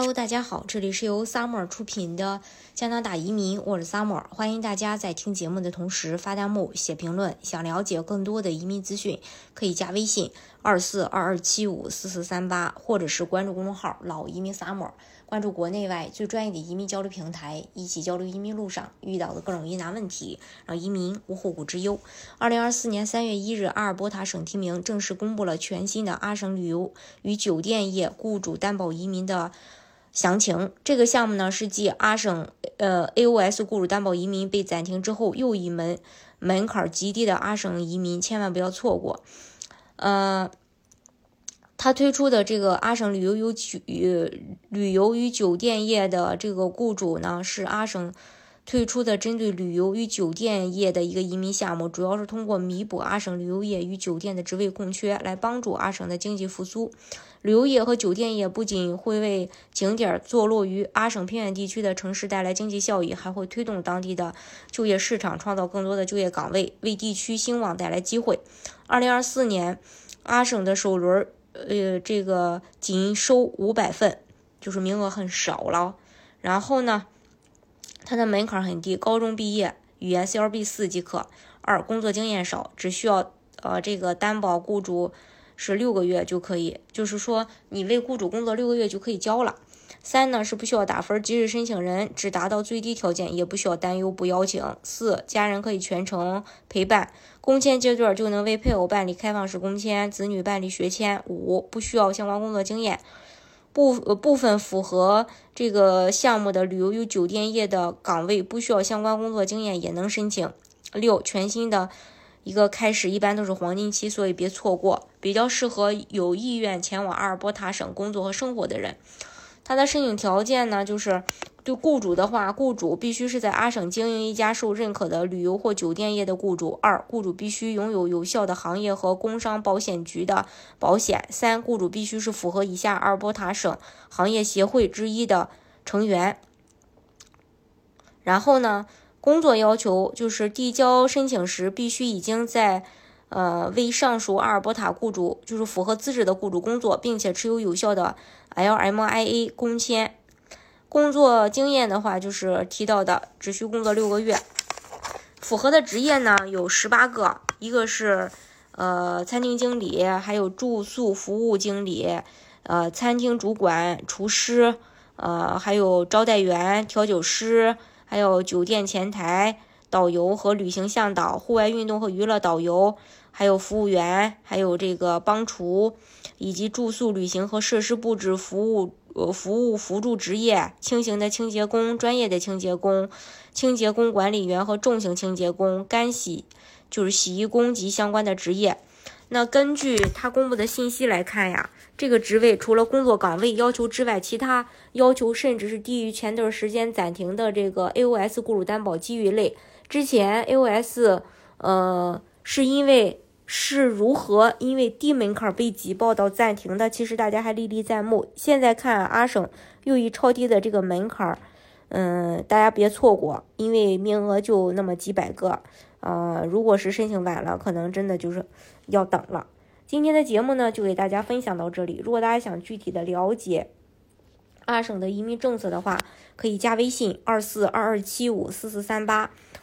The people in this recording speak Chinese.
Hello，大家好，这里是由 Summer 出品的加拿大移民，我是 Summer，欢迎大家在听节目的同时发弹幕、写评论。想了解更多的移民资讯，可以加微信二四二二七五四四三八，或者是关注公众号“老移民 Summer”，关注国内外最专业的移民交流平台，一起交流移民路上遇到的各种疑难问题，让移民无后顾之忧。二零二四年三月一日，阿尔伯塔省提名正式公布了全新的阿省旅游与酒店业雇主担保移民的。详情，这个项目呢是继阿省呃 AOS 雇主担保移民被暂停之后，又一门门槛极低的阿省移民，千万不要错过。呃，他推出的这个阿省旅游与酒旅游与酒店业的这个雇主呢，是阿省。推出的针对旅游与酒店业的一个移民项目，主要是通过弥补阿省旅游业与酒店的职位空缺，来帮助阿省的经济复苏。旅游业和酒店业不仅会为景点坐落于阿省偏远地区的城市带来经济效益，还会推动当地的就业市场，创造更多的就业岗位，为地区兴旺带来机会。二零二四年，阿省的首轮呃这个仅收五百份，就是名额很少了。然后呢？它的门槛很低，高中毕业，语言 CLB 四即可。二，工作经验少，只需要呃这个担保雇主是六个月就可以，就是说你为雇主工作六个月就可以交了。三呢是不需要打分，即使申请人只达到最低条件，也不需要担忧不邀请。四，家人可以全程陪伴，工签阶段就能为配偶办理开放式工签，子女办理学签。五，不需要相关工作经验。部呃部分符合这个项目的旅游与酒店业的岗位，不需要相关工作经验也能申请。六，全新的一个开始，一般都是黄金期，所以别错过，比较适合有意愿前往阿尔伯塔省工作和生活的人。他的申请条件呢，就是。对雇主的话，雇主必须是在阿省经营一家受认可的旅游或酒店业的雇主。二，雇主必须拥有有效的行业和工商保险局的保险。三，雇主必须是符合以下阿尔伯塔省行业协会之一的成员。然后呢，工作要求就是递交申请时必须已经在呃为上述阿尔伯塔雇主就是符合资质的雇主工作，并且持有有效的 LMIA 工签。工作经验的话，就是提到的，只需工作六个月。符合的职业呢有十八个，一个是呃餐厅经理，还有住宿服务经理，呃餐厅主管、厨师，呃还有招待员、调酒师，还有酒店前台导游和旅行向导、户外运动和娱乐导游，还有服务员，还有这个帮厨，以及住宿、旅行和设施布置服务。呃，服务辅助职业，轻型的清洁工、专业的清洁工、清洁工管理员和重型清洁工、干洗就是洗衣工及相关的职业。那根据他公布的信息来看呀，这个职位除了工作岗位要求之外，其他要求甚至是低于前段时间暂停的这个 AOS 雇主担保机遇类。之前 AOS 呃是因为。是如何因为低门槛被挤爆到暂停的？其实大家还历历在目。现在看阿省又以超低的这个门槛，嗯，大家别错过，因为名额就那么几百个，呃，如果是申请晚了，可能真的就是要等了。今天的节目呢，就给大家分享到这里。如果大家想具体的了解阿省的移民政策的话，可以加微信二四二二七五四四三八，